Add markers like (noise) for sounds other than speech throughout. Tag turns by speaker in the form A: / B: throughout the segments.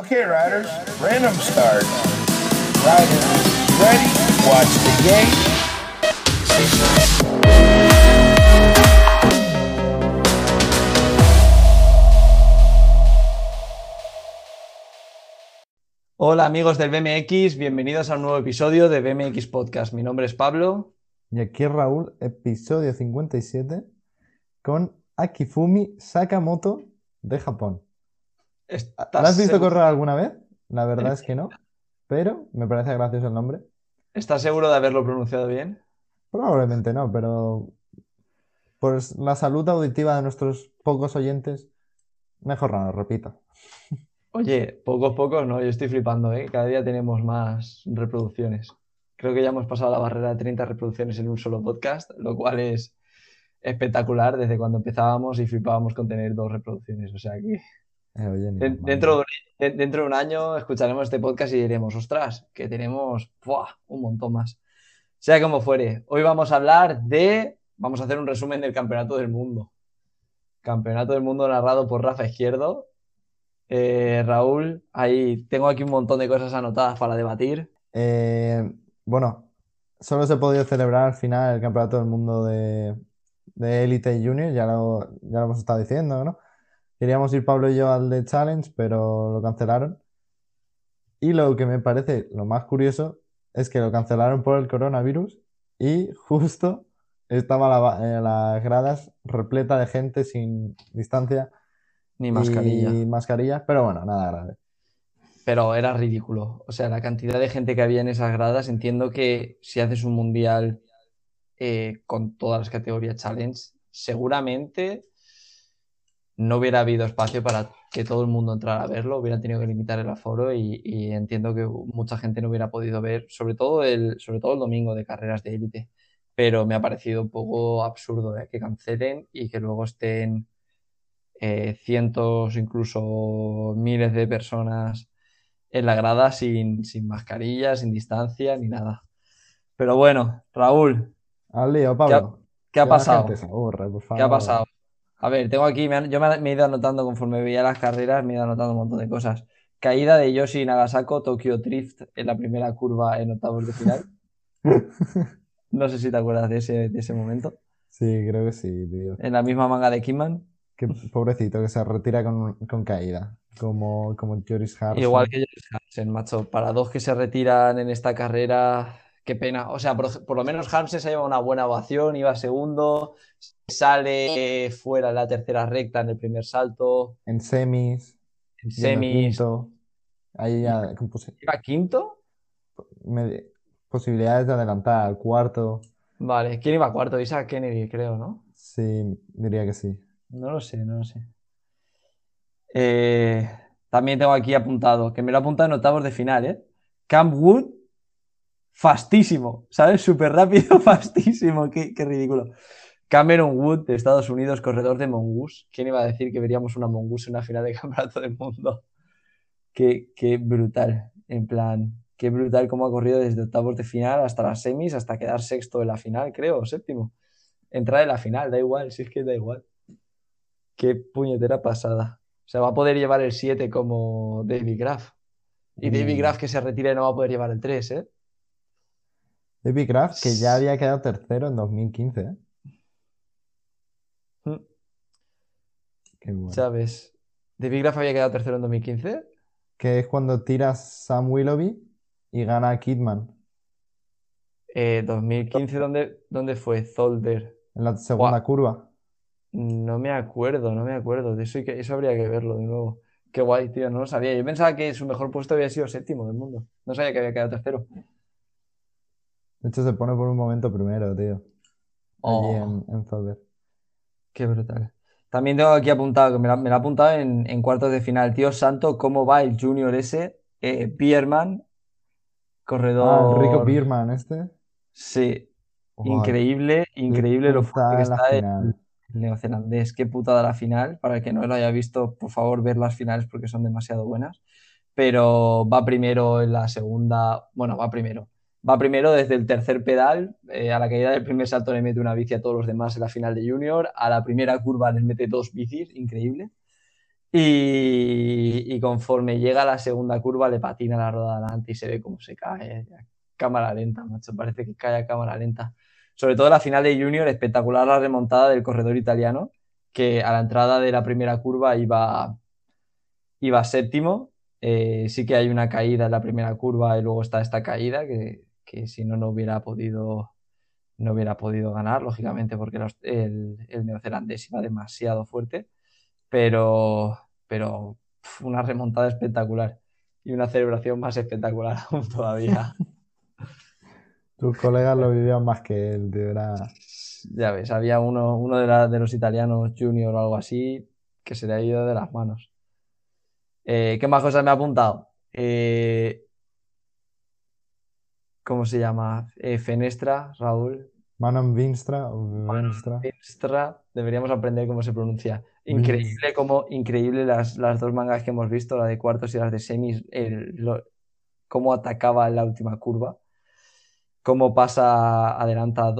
A: Okay, riders, random start. Riders, ready? Watch the game.
B: Hola amigos del BMX, bienvenidos a un nuevo episodio de BMX Podcast. Mi nombre es Pablo.
C: Y aquí Raúl, episodio 57, con Akifumi Sakamoto de Japón.
B: ¿Estás
C: ¿La has visto
B: seguro-
C: correr alguna vez? La verdad es que no, pero me parece gracioso el nombre.
B: ¿Estás seguro de haberlo pronunciado bien?
C: Probablemente no, pero por la salud auditiva de nuestros pocos oyentes, mejor no lo repito.
B: Oye, pocos, pocos, no, yo estoy flipando, ¿eh? Cada día tenemos más reproducciones. Creo que ya hemos pasado la barrera de 30 reproducciones en un solo podcast, lo cual es espectacular desde cuando empezábamos y flipábamos con tener dos reproducciones. O sea que
C: Eh, oye,
B: de- dentro, de- dentro de un año escucharemos este podcast y diremos, ostras, que tenemos ¡buah! un montón más. Sea como fuere, hoy vamos a hablar de, vamos a hacer un resumen del Campeonato del Mundo. Campeonato del Mundo narrado por Rafa Izquierdo. Eh, Raúl, ahí tengo aquí un montón de cosas anotadas para debatir.
C: Eh, bueno, solo se ha podido celebrar al final el Campeonato del Mundo de, de Elite Junior, ya lo, ya lo hemos estado diciendo, ¿no? Queríamos ir Pablo y yo al de Challenge, pero lo cancelaron. Y lo que me parece lo más curioso es que lo cancelaron por el coronavirus y justo estaba la, eh, las gradas repleta de gente sin distancia
B: Ni mascarilla.
C: y mascarilla, pero bueno, nada grave.
B: Pero era ridículo. O sea, la cantidad de gente que había en esas gradas, entiendo que si haces un mundial eh, con todas las categorías challenge, seguramente no hubiera habido espacio para que todo el mundo entrara a verlo, hubiera tenido que limitar el aforo y, y entiendo que mucha gente no hubiera podido ver, sobre todo el, sobre todo el domingo de carreras de élite. Pero me ha parecido un poco absurdo eh, que cancelen y que luego estén eh, cientos, incluso miles de personas en la grada sin, sin mascarilla, sin distancia, ni nada. Pero bueno, Raúl,
C: Al lío, Pablo.
B: ¿qué ha pasado?
C: aburre,
B: ¿Qué ha pasado? A ver, tengo aquí, me han- yo me, me he ido anotando conforme veía las carreras, me he ido anotando un montón de cosas. Caída de Yoshi Nagasako, Tokyo Drift en la primera curva en octavos de final. (laughs) No sé si te acuerdas de ese, de ese momento.
C: Sí, creo que sí, tío.
B: En la misma manga de Kimman.
C: Qué pobrecito que se retira con, con caída, como, como Joris Harrison.
B: Igual que Joris Hansen, macho. Para dos que se retiran en esta carrera, qué pena. O sea, por, por lo menos Hansen se ha llevado una buena ovación, iba segundo, sale fuera en la tercera recta en el primer salto,
C: En semis,
B: en semis.
C: quinto. Ahí ya
B: ¿Iba quinto?
C: me- posibilidades de adelantar al cuarto.
B: Vale, ¿quién iba cuarto? Isaac Kennedy, creo, ¿no?
C: Sí, diría que sí.
B: No lo sé, no lo sé. Eh, también tengo aquí apuntado, que me lo he apuntado en octavos de final, ¿eh? Camp Wood, fastísimo, ¿sabes? Súper rápido, (laughs) fastísimo, qué, qué ridículo. Cameron Wood de Estados Unidos, corredor de Mongoose. ¿Quién iba a decir que veríamos una Mongoose en una final de (laughs) campeonato del mundo? Qué, qué brutal, en plan, qué brutal cómo ha corrido desde octavos de final hasta las semis, hasta quedar sexto en la final, creo, o séptimo. Entrar en la final, da igual, si es que da igual. Qué puñetera pasada. O sea, va a poder llevar el 7 como David Graff. Y David
C: Mm.
B: Graff que se retire no va a poder llevar el 3, ¿eh?
C: David Graff, que ya había quedado tercero en 2015, ¿eh?
B: Mm.
C: Qué bueno.
B: ¿Sabes? David Graff había quedado tercero en 2015.
C: Que es cuando tiras Sam Willoughby y gana Kidman
B: Eh, 2015, ¿dónde, dónde fue? Zolder.
C: en la segunda curva.
B: No me acuerdo, no me acuerdo. De eso, hay que- eso habría que verlo de nuevo. Qué guay, tío, no lo sabía. Yo pensaba que su mejor puesto había sido séptimo del mundo. No sabía que había quedado tercero.
C: De hecho, se pone por un momento primero, tío. Allí
B: Oh.
C: en, en.
B: Qué brutal. También tengo aquí apuntado, que me lo, me lo ha apuntado en, en cuartos de final. Tío Santo, ¿cómo va el Junior ese? Eh, Bierman,
C: Ah,
B: corredor.
C: el Rico Bierman, este.
B: Sí, increíble, increíble lo fuerte que
C: la
B: está el,
C: final.
B: el neozelandés. Qué putada la final. Para el que no lo haya visto, por favor, ver las finales porque son demasiado buenas. Pero va primero en la segunda. Bueno, va primero. Va primero desde el tercer pedal. eh, a la caída del primer salto le mete una bici a todos los demás en la final de Junior. A la primera curva les mete dos bicis, increíble. Y, y conforme llega a la segunda curva le patina la rueda adelante y se ve cómo se cae. Cámara lenta, macho, parece que cae a cámara lenta. Sobre todo la final de Junior, espectacular la remontada del corredor italiano, que a la entrada de la primera curva iba, iba séptimo. Eh, sí que hay una caída en la primera curva y luego está esta caída que, que si no, no hubiera podido no hubiera podido ganar, lógicamente, porque los- el, el neozelandés iba demasiado fuerte, pero, pero pf, una remontada espectacular y una celebración más espectacular (laughs) aún todavía. (laughs)
C: Tus colegas lo vivían más que él, tío. Era...
B: Ya ves, había uno, uno de, la- de los italianos junior o algo así que se le ha ido de las manos. Eh, ¿qué más cosas me ha apuntado? Eh, ¿cómo se llama? Eh, Fenestra, Raúl.
C: Manon Vinstra, Vinstra.
B: Finstra, deberíamos aprender cómo se pronuncia. Increíble como, increíble las, las dos mangas que hemos visto, la de cuartos y las de semis, el- lo- cómo atacaba en la última curva, cómo pasa, adelanta,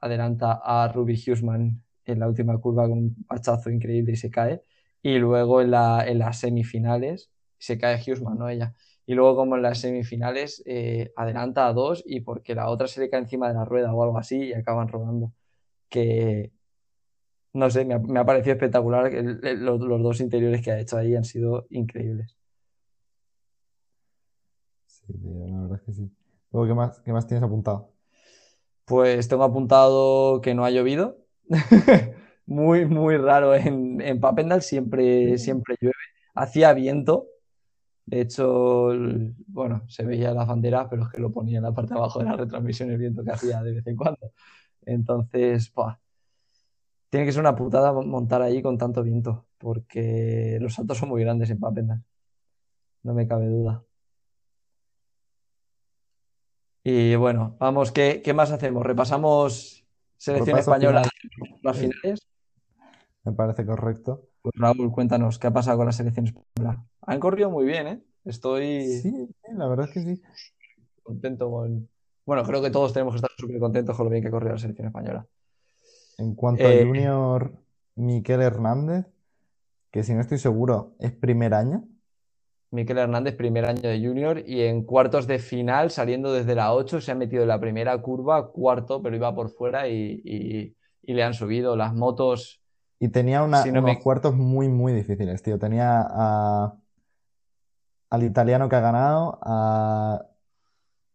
B: adelanta a Ruby Huseman en la última curva con un hachazo increíble y se cae, y luego en, la, en las semifinales se cae Huseman, no ella, y luego como en las semifinales eh, adelanta a dos y porque la otra se le cae encima de la rueda o algo así y acaban rodando que no sé, me ha, me ha parecido espectacular. el- el- los, los dos interiores que ha hecho ahí han sido increíbles.
C: Sí, tío, la verdad es que sí. Luego, ¿qué más, qué más tienes apuntado?
B: Pues tengo apuntado que no ha llovido. (laughs) Muy, muy raro en, en Papendal, siempre, siempre llueve. Hacía viento. De hecho, bueno, se veía las banderas, pero es que lo ponía en la parte de abajo de la retransmisión el viento que hacía de vez en cuando. Entonces, tiene que ser una putada montar allí con tanto viento, porque los saltos son muy grandes en Papendal. No me cabe duda. Y bueno, vamos, ¿qué, qué más hacemos? ¿Repasamos selección
C: Repaso
B: española,
C: final.
B: las finales?
C: Me parece correcto.
B: Pues Raúl, cuéntanos, ¿qué ha pasado con la selección española? Han corrido muy bien, ¿eh? Estoy
C: Sí, sí, la verdad es que sí.
B: contento con... Bueno, creo que todos tenemos que estar súper contentos con lo bien que ha corrido la selección española.
C: En cuanto
B: Eh,
C: a Junior Miquel Hernández, que si no estoy seguro, es primer año.
B: Miquel Hernández, primer año de junior, y en cuartos de final, saliendo desde la 8, se ha metido en la primera curva, cuarto, pero iba por fuera y, y- y le han subido las motos.
C: Y tenía una-
B: Si no
C: unos
B: me-
C: cuartos muy, muy difíciles, tío. Tenía a- al italiano que ha ganado, a-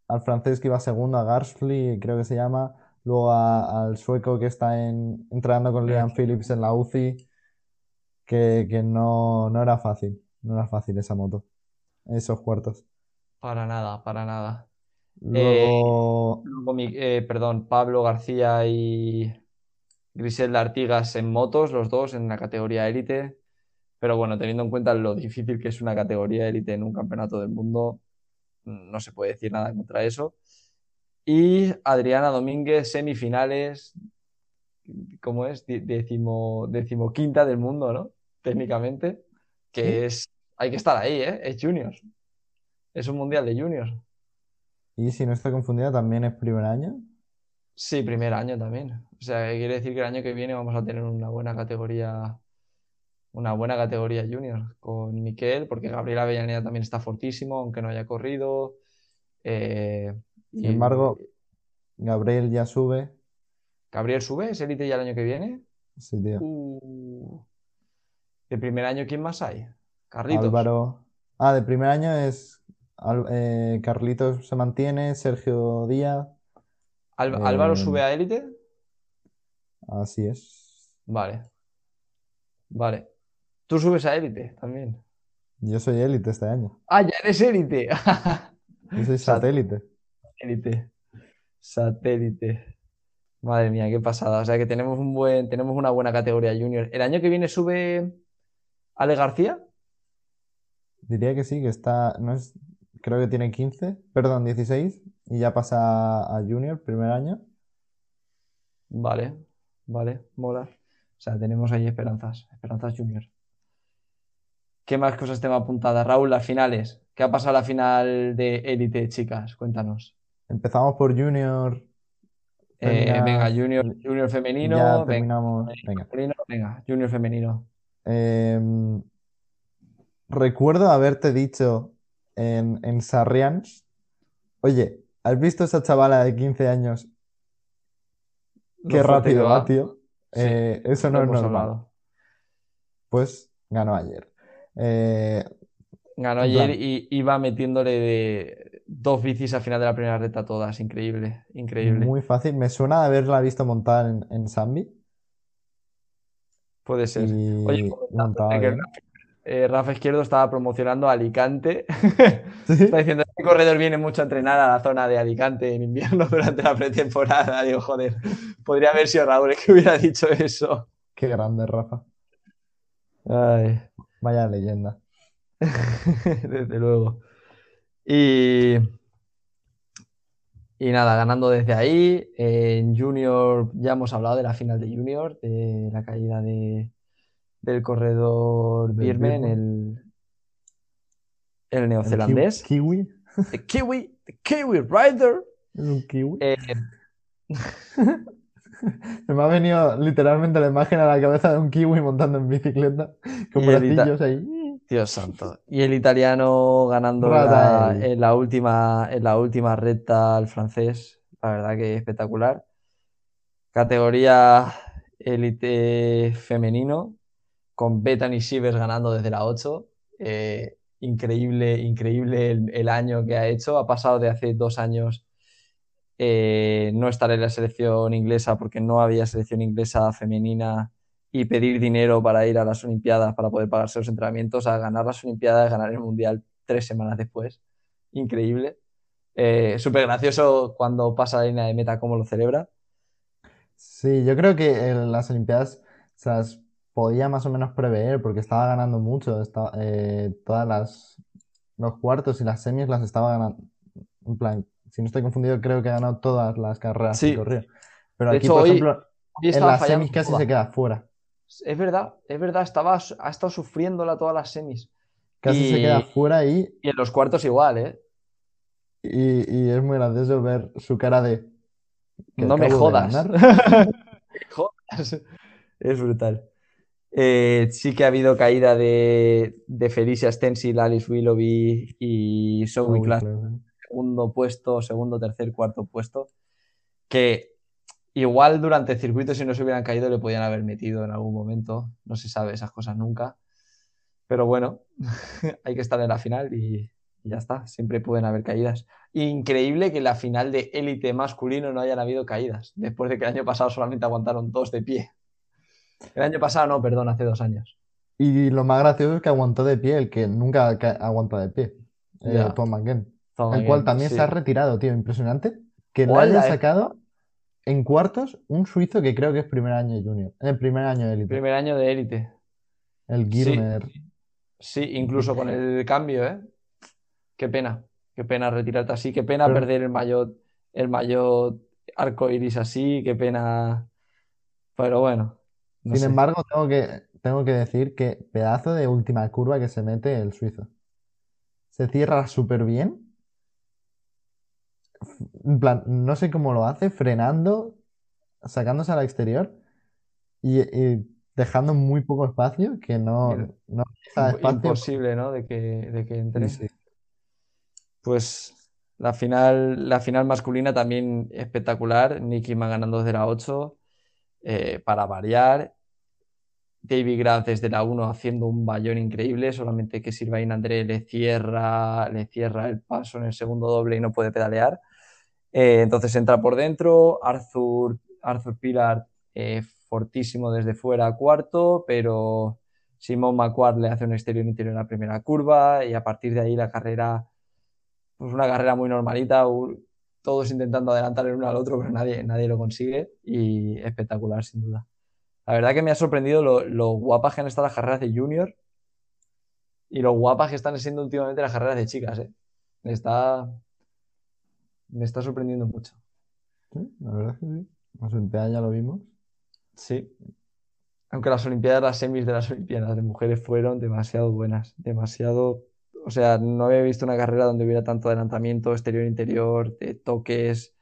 C: al francés que iba segundo, a Garsfly, creo que se llama. Luego a- al sueco que está en, entrenando con Liam Phillips en la UCI, que, que no, no era fácil. No era fácil esa moto, esos cuartos.
B: Para nada, para nada.
C: Luego,
B: Luego, mi- eh, perdón, Pablo García y Griselda Artigas en motos, los dos en la categoría élite. Pero bueno, teniendo en cuenta lo difícil que es una categoría élite en un campeonato del mundo, no se puede decir nada contra eso. Y Adriana Domínguez, semifinales, ¿cómo es? Décimo, decimoquinta del mundo, ¿no? Técnicamente, que es, hay que estar ahí, ¿eh? Es juniors. Es un mundial de juniors.
C: y si no estoy confundida, también es primer año.
B: Sí, primer año también. O sea, quiere decir que el año que viene vamos a tener una buena categoría, una buena categoría junior con Miquel, porque Gabriel Avellaneda también está fortísimo, aunque no haya corrido. Eh,
C: Sin
B: y
C: embargo, Gabriel ya sube.
B: Gabriel sube, es élite ya el año que viene.
C: Sí, tío.
B: Uh, de primer año, ¿quién más hay? Carlitos.
C: Álvaro. Ah, de primer año es eh, Carlitos se mantiene, Sergio Díaz.
B: Al- Álvaro
C: eh,
B: sube a élite.
C: Así es.
B: Vale. Vale. Tú subes a élite también.
C: Yo soy élite este año.
B: Ah, ya eres élite.
C: Yo soy (laughs)
B: Sat-
C: satélite.
B: Satélite. Satélite. Madre mía, qué pasada. O sea que tenemos un buen, tenemos una buena categoría junior. ¿El año que viene sube Ale García?
C: Diría que sí, que está, no es, creo que tiene 15, perdón, 16 y ya pasa a Junior, primer año.
B: Vale, vale, mola. O sea, tenemos ahí esperanzas, esperanzas junior. ¿Qué más cosas tengo apuntadas? Raúl, las finales. ¿Qué ha pasado a la final de élite, chicas? Cuéntanos.
C: Empezamos por Junior.
B: Eh, venga, junior, junior femenino,
C: Ya
B: venga,
C: terminamos. Venga.
B: junior femenino.
C: Em, recuerdo haberte dicho en, en Sarrians, oye, ¿has visto esa chavala de 15 años? Qué
B: Lo
C: rápido
B: va.
C: tío.
B: Sí,
C: Eh, eso no es normal.
B: hablado.
C: Pues ganó ayer. Eh,
B: Ganó ayer
C: plan-
B: y iba metiéndole de dos bicis al final de la primera recta todas. Increíble, increíble.
C: muy fácil. Me suena de haberla visto montar en, en Zambi
B: Puede ser.
C: y
B: Oye,
C: montaba
B: que eh, Rafa Izquierdo estaba promocionando Alicante. (laughs)
C: Sí.
B: Está diciendo, este corredor viene mucho a entrenar a la zona de Alicante en invierno (laughs) durante la pretemporada. Digo, joder, podría haber sido Raúl el que hubiera dicho eso.
C: Qué grande, Rafa.
B: Ay,
C: Vaya leyenda. (laughs)
B: desde luego. Y, y nada, ganando desde ahí. En Junior ya hemos hablado de la final de Junior, de la caída de, del corredor Birmen, el, el
C: El
B: neozelandés.
C: ki- kiwi.
B: The Kiwi, the Kiwi Rider.
C: Es un kiwi.
B: Eh, (laughs) (laughs)
C: Se me ha venido literalmente la imagen a la cabeza de un kiwi montando en bicicleta con bracillos ahí.
B: Dios santo. Y el italiano ganando la- en la última, en la última recta al francés. La verdad que espectacular. Categoría élite femenino, con Bethany Shivers ganando desde la 8. Eh, increíble, increíble el, el año que ha hecho. Ha pasado de hace dos años eh, no estar en la selección inglesa porque no había selección inglesa femenina y pedir dinero para ir a las Olimpiadas para poder pagarse los entrenamientos, a ganar las Olimpiadas, ganar el Mundial tres semanas después. Increíble. Eh, Súper gracioso cuando pasa la línea de meta, cómo lo celebra.
C: Sí, yo creo que las Olimpiadas se las podía más o menos prever porque estaba ganando mucho. Eh, todas las los cuartos y las semis las estaba ganando. En plan, si no estoy confundido, creo que ha ganado todas las carreras
B: Sí.
C: que corrió. Pero
B: De
C: aquí,
B: hecho,
C: por
B: hoy-
C: ejemplo,
B: Hoy
C: en las semis casi se queda fuera.
B: Es verdad, es verdad, estaba, ha estado sufriéndola todas las semis.
C: Casi se queda fuera y,
B: Y en los cuartos igual, ¿eh?
C: y, y es muy gracioso ver su cara de
B: No me
C: acabo de
B: jodas. (laughs) jodas. Es brutal. Eh, sí que ha habido caída de, de Felicia Stencil, Alice Willoughby y Zoe Class,
C: claro.
B: Segundo puesto, segundo, tercer, cuarto puesto. Que igual durante el circuito, si no se hubieran caído, le podían haber metido en algún momento. No se sabe esas cosas nunca. Pero bueno, (laughs) hay que estar en la final y, y ya está. Siempre pueden haber caídas. Increíble que en la final de élite masculino no hayan habido caídas, después de que el año pasado solamente aguantaron dos de pie. El año pasado no, perdón, hace dos años.
C: Y lo más gracioso es que aguantó de pie, el que nunca ca- aguanta de pie. Eh. Tom McGinn. El cual también
B: sí.
C: se ha retirado, tío. Impresionante. Que
B: Hola,
C: haya
B: eh.
C: sacado en cuartos un suizo que creo que es primer año junior. El primer año élite.
B: Primer año de élite.
C: El. Girmer.
B: Sí, incluso con el cambio, ¿eh? Qué pena, qué pena retirarte así, qué pena
C: Pero-
B: perder el maillot, el maillot arco iris así, qué pena. Pero bueno, no
C: Sin
B: sé.
C: embargo, tengo que, tengo que decir que pedazo de última curva que se mete el suizo. Se cierra súper bien. En plan, no sé cómo lo hace, frenando, sacándose al exterior y, y dejando muy poco espacio, que no, no espacio.
B: Imposible, ¿no? De que, de que entre.
C: Sí, sí.
B: Pues la final, la final masculina también espectacular. Nicky va ganando desde la 8 eh, para variar. David Graf desde la 1 haciendo un bayón increíble, solamente que Sylvain André le cierra, le cierra el paso en el segundo doble y no puede pedalear. Eh, entonces entra por dentro. Arthur, Arthur Pilar eh, fortísimo desde fuera, cuarto, pero Simón Macquart le hace un exterior-interior en la primera curva y a partir de ahí la carrera pues una carrera muy normalita, todos intentando adelantar el uno al otro, pero nadie, nadie lo consigue y espectacular sin duda. La verdad que me ha sorprendido lo, guapas que han estado las carreras de junior y lo guapas que están siendo últimamente las carreras de chicas. ¿eh? Está, me está sorprendiendo mucho.
C: Sí, la verdad es que sí. Las Olimpiadas ya lo vimos.
B: Sí. Aunque las Olimpiadas, las semis de las Olimpiadas de mujeres fueron demasiado buenas, demasiado o sea, no había visto una carrera donde hubiera tanto adelantamiento, exterior-interior, de toques,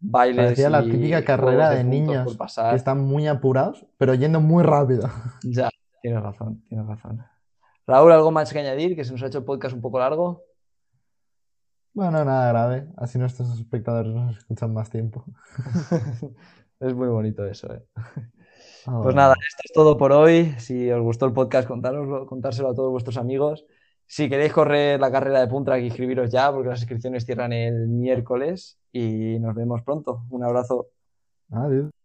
B: bailes
C: Parecía la típica carrera de
B: puntos
C: niños
B: pasar.
C: que están muy apurados, pero yendo muy rápido.
B: Ya, tienes razón, tienes razón. Raúl, ¿algo más que añadir? Que se nos ha hecho el podcast un poco largo.
C: Bueno, nada grave. Así nuestros espectadores nos escuchan más tiempo. (laughs)
B: es muy bonito eso, ¿eh?
C: Oh.
B: Pues nada, esto es todo por hoy. Si os gustó el podcast, contároslo, contárselo a todos vuestros amigos. Si queréis correr la carrera de Puntrack, inscribiros ya, porque las inscripciones cierran el miércoles y nos vemos pronto. Un abrazo.
C: Adiós.